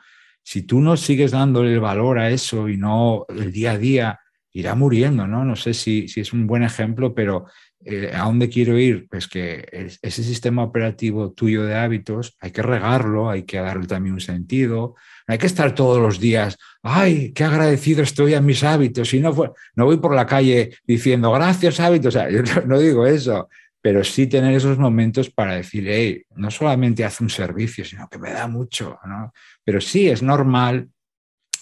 Si tú no sigues dándole el valor a eso y no el día a día irá muriendo, ¿no? No sé si, si es un buen ejemplo, pero eh, ¿a dónde quiero ir? Pues que ese sistema operativo tuyo de hábitos hay que regarlo, hay que darle también un sentido, no hay que estar todos los días, ay, qué agradecido estoy a mis hábitos, y no, no voy por la calle diciendo gracias hábitos, o sea, yo no digo eso, pero sí tener esos momentos para decir, hey, no solamente hace un servicio, sino que me da mucho, ¿no? Pero sí, es normal,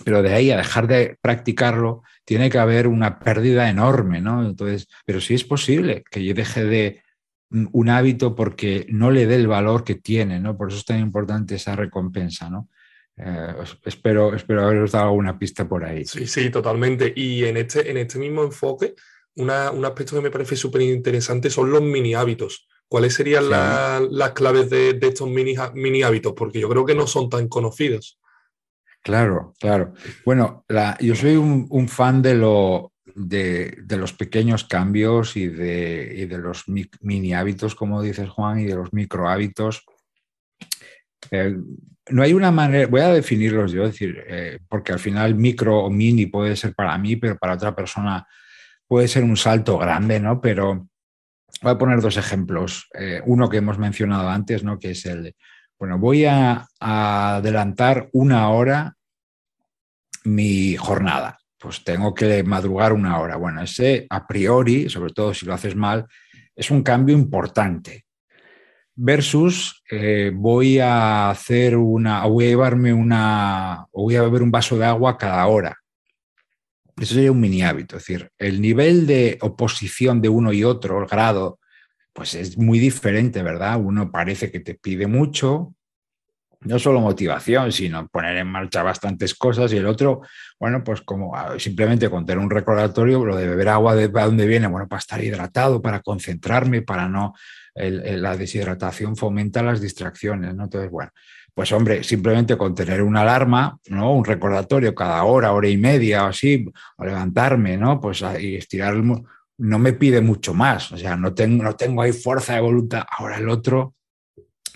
pero de ahí a dejar de practicarlo, tiene que haber una pérdida enorme, ¿no? Entonces, pero sí es posible que yo deje de un hábito porque no le dé el valor que tiene, ¿no? Por eso es tan importante esa recompensa, ¿no? Eh, espero, espero haberos dado alguna pista por ahí. Sí, sí, totalmente. Y en este, en este mismo enfoque, un aspecto que me parece súper interesante son los mini hábitos. ¿Cuáles serían las claves de, estos mini, mini, hábitos? Porque yo creo que no son tan conocidos. Claro, claro. Bueno, yo soy un, fan de, lo, de, los pequeños cambios y de, los mini hábitos, como dices Juan, y de los micro hábitos. Eh, no hay una manera, voy a definirlos yo, decir, eh, porque al final micro o mini puede ser para mí, pero para otra persona puede ser un salto grande, ¿no? Pero voy a poner dos ejemplos. Eh, uno que hemos mencionado antes, ¿no? Que es el bueno, voy a, adelantar una hora mi jornada. Pues tengo que madrugar una hora. Bueno, ese a priori, sobre todo si lo haces mal, es un cambio importante. Versus eh, voy a hacer una, voy a llevarme una, o voy a beber un vaso de agua cada hora. Eso sería un mini hábito, es decir, el nivel de oposición de uno y otro, el grado, pues es muy diferente, ¿verdad? Uno parece que te pide mucho, no solo motivación, sino poner en marcha bastantes cosas y el otro, bueno, pues como ah, simplemente con tener un recordatorio, lo de beber agua, ¿de dónde viene? Bueno, para estar hidratado, para concentrarme, para no, la deshidratación fomenta las distracciones, ¿no? Entonces, bueno, pues hombre, simplemente con tener una alarma, ¿no? Un recordatorio cada hora, hora y media o así, o levantarme, ¿no? Pues y estirar, no me pide mucho más, o sea, no tengo, no tengo ahí fuerza de voluntad. Ahora el otro,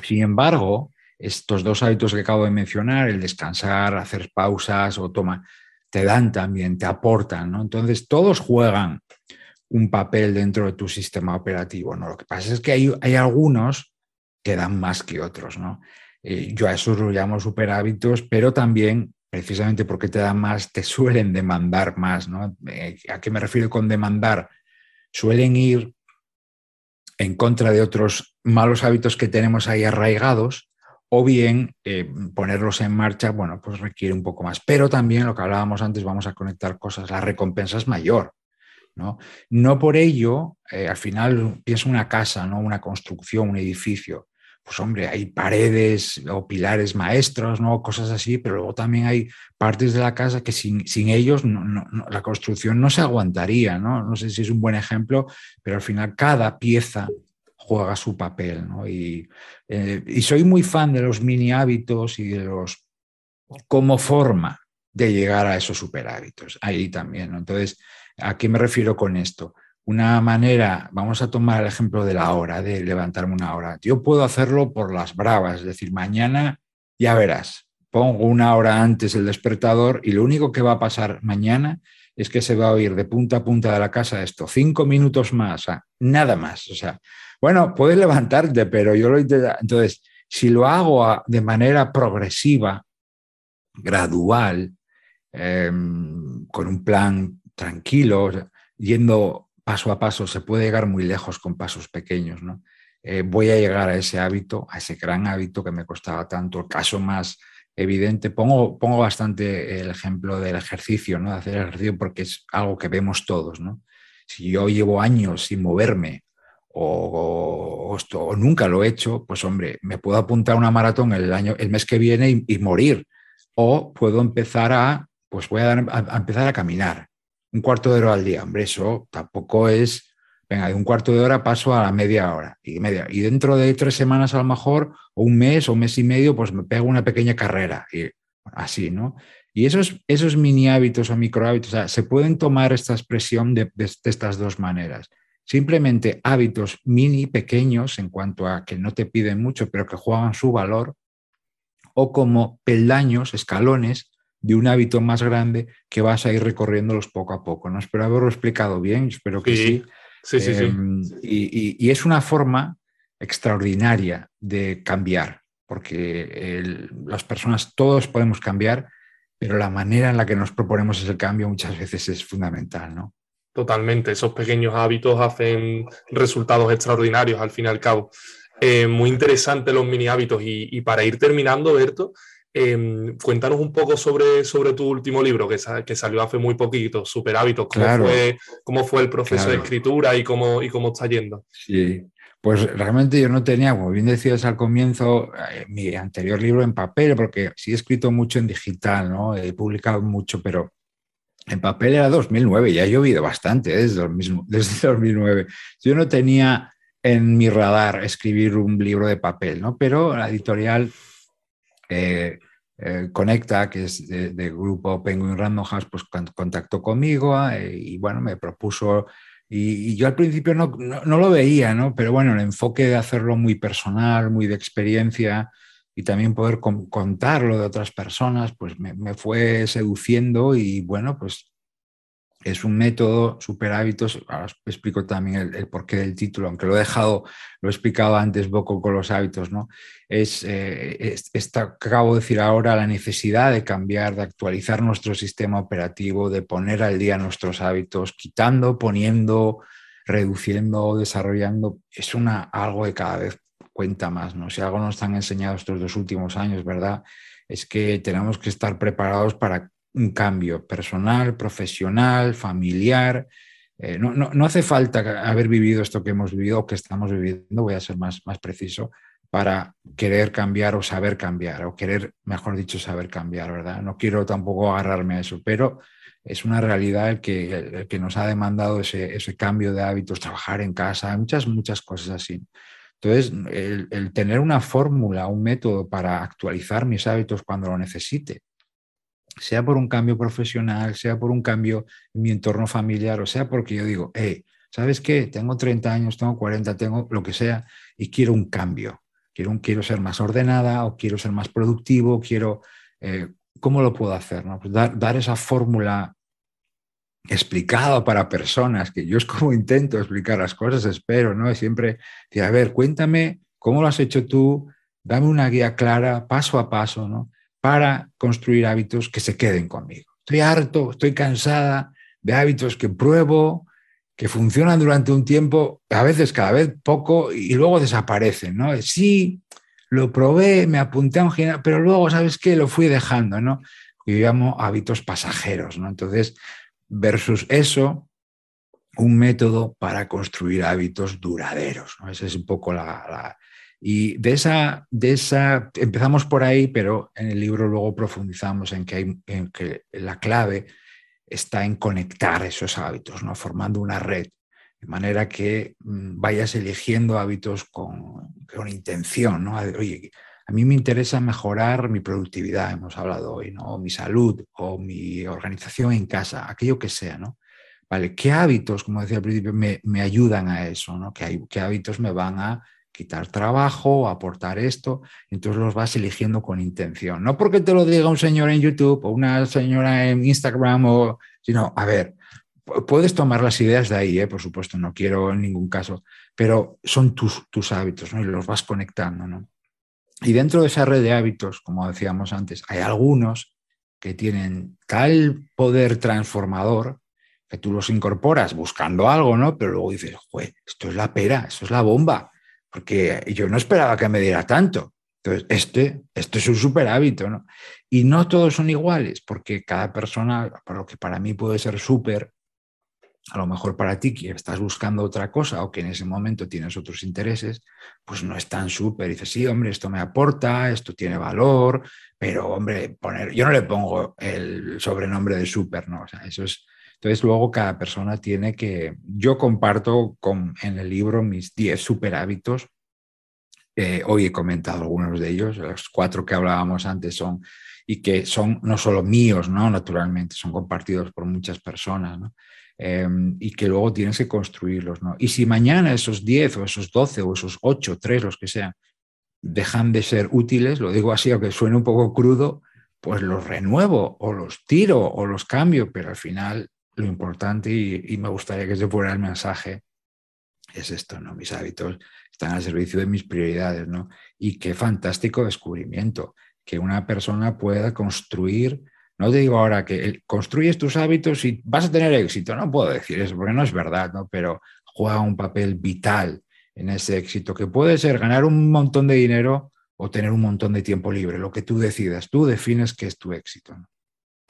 sin embargo, estos dos hábitos que acabo de mencionar, el descansar, hacer pausas o toma, te dan también, te aportan, ¿no? Entonces, todos juegan un papel dentro de tu sistema operativo, ¿no? Lo que pasa es que hay, hay algunos que dan más que otros, ¿no? Eh, yo a eso lo llamo super hábitos, pero también, precisamente porque te dan más, te suelen demandar más. ¿no? Eh, ¿A qué me refiero con demandar? Suelen ir en contra de otros malos hábitos que tenemos ahí arraigados o bien eh, ponerlos en marcha, bueno, pues requiere un poco más. Pero también lo que hablábamos antes, vamos a conectar cosas, la recompensa es mayor. No, no por ello, al final piensa una casa, ¿no? una construcción, un edificio pues hombre, hay paredes o pilares maestros, ¿no? Cosas así, pero luego también hay partes de la casa que sin, ellos la construcción no se aguantaría, ¿no? No sé si es un buen ejemplo, pero al final cada pieza juega su papel, ¿no? Y, eh, soy muy fan de los mini hábitos y de los como forma de llegar a esos super hábitos, ahí también. Entonces, ¿a qué me refiero con esto? Una manera, vamos a tomar el ejemplo de la hora, de levantarme una hora. Yo puedo hacerlo por las bravas, es decir, mañana ya verás, pongo una hora antes el despertador y lo único que va a pasar mañana es que se va a oír de punta a punta de la casa esto, cinco minutos más, nada más. O sea, bueno, puedes levantarte, pero yo lo intento. Entonces, si lo hago de manera progresiva, gradual, em, con un plan tranquilo, yendo paso a paso, se puede llegar muy lejos con pasos pequeños, ¿no? Eh, voy a llegar a ese hábito, a ese gran hábito que me costaba tanto. El caso más evidente, pongo, pongo bastante el ejemplo del ejercicio, ¿no? De hacer ejercicio porque es algo que vemos todos, ¿no? Si yo llevo años sin moverme o, nunca lo he hecho, pues hombre, me puedo apuntar a una maratón el, año, el mes que viene y, morir. O puedo empezar a, pues voy a empezar a caminar un cuarto de hora al día. Hombre, eso tampoco es, venga, de un cuarto de hora paso a la media hora y media. Y dentro de tres semanas a lo mejor, o un mes o un mes y medio, pues me pego una pequeña carrera. Y así, ¿no? Y esos, esos mini hábitos o micro hábitos, se pueden tomar esta expresión de estas dos maneras. Simplemente hábitos mini, pequeños, en cuanto a que no te piden mucho, pero que juegan su valor, o como peldaños, escalones de un hábito más grande que vas a ir recorriéndolos poco a poco. ¿no? Espero haberlo explicado bien, espero que sí. Sí, sí, sí. Em, y, es una forma extraordinaria de cambiar, porque las personas, todos podemos cambiar, pero la manera en la que nos proponemos ese cambio muchas veces es fundamental, ¿no? Totalmente, esos pequeños hábitos hacen resultados extraordinarios al fin y al cabo. Eh, muy interesante los mini hábitos y, para ir terminando, Berto, em, cuéntanos un poco sobre, sobre tu último libro que, que salió hace muy poquito, Super Hábitos, ¿cómo, fue, cómo fue el proceso de escritura y cómo, y cómo está yendo? Sí, pues realmente yo no tenía, como bien decías al comienzo, eh, mi anterior libro en papel, porque sí he escrito mucho en digital, ¿no? He publicado mucho, pero en papel era 2009, ya ha llovido bastante ¿eh? desde, desde 2009. Yo no tenía en mi radar escribir un libro de papel, ¿no? Pero la editorial eh, Conecta, que es del de grupo Penguin Random House, pues contactó conmigo eh, y bueno, me propuso, y, yo al principio no, no, lo veía, ¿no? Pero bueno, el enfoque de hacerlo muy personal, muy de experiencia y también poder contarlo de otras personas, pues me, me fue seduciendo y bueno, pues es un método, super hábitos, ahora os explico también el, porqué del título, aunque lo he dejado, lo he explicado antes poco con los hábitos, ¿no? Es, eh, acabo de decir ahora, la necesidad de cambiar, de actualizar nuestro sistema operativo, de poner al día nuestros hábitos, quitando, poniendo, reduciendo, desarrollando, es una, algo que cada vez cuenta más, ¿no? Si algo nos han enseñado estos dos últimos años, ¿verdad? Es que tenemos que estar preparados para un cambio personal, profesional, familiar. Eh, no, hace falta haber vivido esto que hemos vivido o que estamos viviendo, voy a ser más, más preciso, para querer cambiar o saber cambiar, o querer, mejor dicho, saber cambiar, ¿verdad? No quiero tampoco agarrarme a eso, pero es una realidad el que, que nos ha demandado ese, ese, cambio de hábitos, trabajar en casa, muchas, muchas cosas así. Entonces, el, el tener una fórmula, un método para actualizar mis hábitos cuando lo necesite, sea por un cambio profesional, sea por un cambio en mi entorno familiar, o sea porque yo digo, hey, ¿sabes qué? Tengo 30 años, tengo 40, tengo lo que sea, y quiero un cambio. Quiero, quiero ser más ordenada o quiero ser más productivo, quiero... Eh, ¿Cómo lo puedo hacer? No? Pues dar, dar esa fórmula explicada para personas, que yo es como intento explicar las cosas, espero, ¿no? siempre, a ver, cuéntame cómo lo has hecho tú, dame una guía clara, paso a paso, ¿no? Para construir hábitos que se queden conmigo. Estoy harto, estoy cansada de hábitos que pruebo, que funcionan durante un tiempo, a veces cada vez poco, y luego desaparecen, ¿no? Sí, lo probé, me apunté a un gimnasio, pero luego, ¿sabes qué? Lo fui dejando, ¿no? Yo llamo hábitos pasajeros, ¿no? Entonces, versus eso, un método para construir hábitos duraderos, ¿no? Esa es un poco la, y de esa, de esa, empezamos por ahí, pero en el libro luego profundizamos en que, hay, en que la clave está en conectar esos hábitos, ¿no? formando una red, de manera que mm, vayas eligiendo hábitos con, con intención. ¿no? Oye, a mí me interesa mejorar mi productividad, hemos hablado hoy, ¿no? o mi salud, o mi organización en casa, aquello que sea. ¿no? Vale, ¿qué hábitos, como decía al principio, me, me ayudan a eso? ¿no? ¿Qué, ¿Qué hábitos me van a quitar trabajo, aportar esto, entonces los vas eligiendo con intención. No porque te lo diga un señor en YouTube o una señora en Instagram, o, sino, a ver, puedes tomar las ideas de ahí, ¿eh? por supuesto, no quiero en ningún caso, pero son tus, tus hábitos ¿no? y los vas conectando. ¿no? Y dentro de esa red de hábitos, como decíamos antes, hay algunos que tienen tal poder transformador que tú los incorporas buscando algo, ¿no? Pero luego dices, esto es la pera, esto es la bomba porque yo no esperaba que me diera tanto. Entonces, este, este es un súper hábito, ¿no? Y no todos son iguales, porque cada persona, por lo que para mí puede ser súper, a lo mejor para ti que estás buscando otra cosa o que en ese momento tienes otros intereses, pues no es tan súper. Dices, sí, hombre, esto me aporta, esto tiene valor, pero, hombre, poner, yo no le pongo el sobrenombre de súper, ¿no? O sea, eso es, entonces luego cada persona tiene que, yo comparto con, en el libro mis 10 super hábitos. Eh, hoy he comentado algunos de ellos, los cuatro que hablábamos antes son, y que son no solo míos, ¿no? naturalmente, son compartidos por muchas personas. Em, y que luego tienes que construirlos. ¿no? Y si mañana esos 10 o esos 12 o esos 8, 3, los que sean, dejan de ser útiles, lo digo así, aunque suene un poco crudo, pues los renuevo o los tiro o los cambio, pero al final lo importante y, me gustaría que se fuera el mensaje es esto, ¿no? Mis hábitos están al servicio de mis prioridades, ¿no? Y qué fantástico descubrimiento, que una persona pueda construir, no te digo ahora que construyes tus hábitos y vas a tener éxito, no puedo decir eso porque no es verdad, ¿no? Pero juega un papel vital en ese éxito, que puede ser ganar un montón de dinero o tener un montón de tiempo libre, lo que tú decidas, tú defines qué es tu éxito.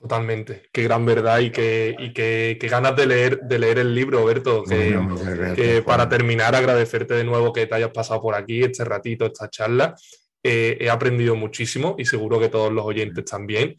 Totalmente, qué gran verdad y qué, y qué, ganas de leer, de leer el libro, Berto. Que, para terminar, agradecerte de nuevo que te hayas pasado por aquí este ratito, esta charla. Eh, he aprendido muchísimo y seguro que todos los oyentes también.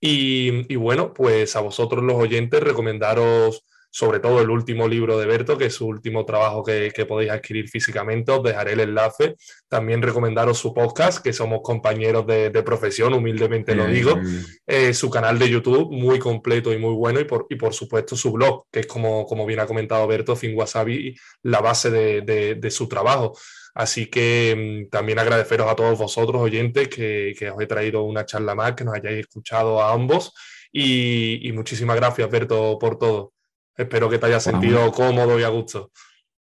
Y, y bueno, pues a vosotros los oyentes recomendaros sobre todo el último libro de Berto, que es su último trabajo que, podéis adquirir físicamente. Os dejaré el enlace. También recomendaros su podcast, que somos compañeros de, profesión, humildemente lo digo. Eh, su canal de YouTube, muy completo y muy bueno. Y por, y por supuesto su blog, que es como, como bien ha comentado Berto, FinWasabi, la base de, su trabajo. Así que mm, también agradeceros a todos vosotros, oyentes, que, os he traído una charla más, que nos hayáis escuchado a ambos. Y, y muchísimas gracias, Berto, por todo. Espero que te hayas sentido cómodo y a gusto.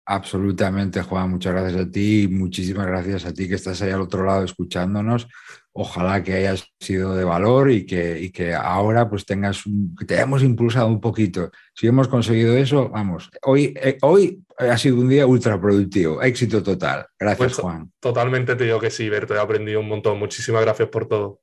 Absolutamente, Juan. Muchas gracias a ti y muchísimas gracias a ti que estás ahí al otro lado escuchándonos. Ojalá que hayas sido de valor y que, que ahora pues tengas que te hayamos impulsado un poquito. Si hemos conseguido eso, vamos, hoy, eh, hoy ha sido un día ultra productivo. Éxito total. Gracias, pues, Juan. Totalmente te digo que sí, Berto. He aprendido un montón. Muchísimas gracias por todo.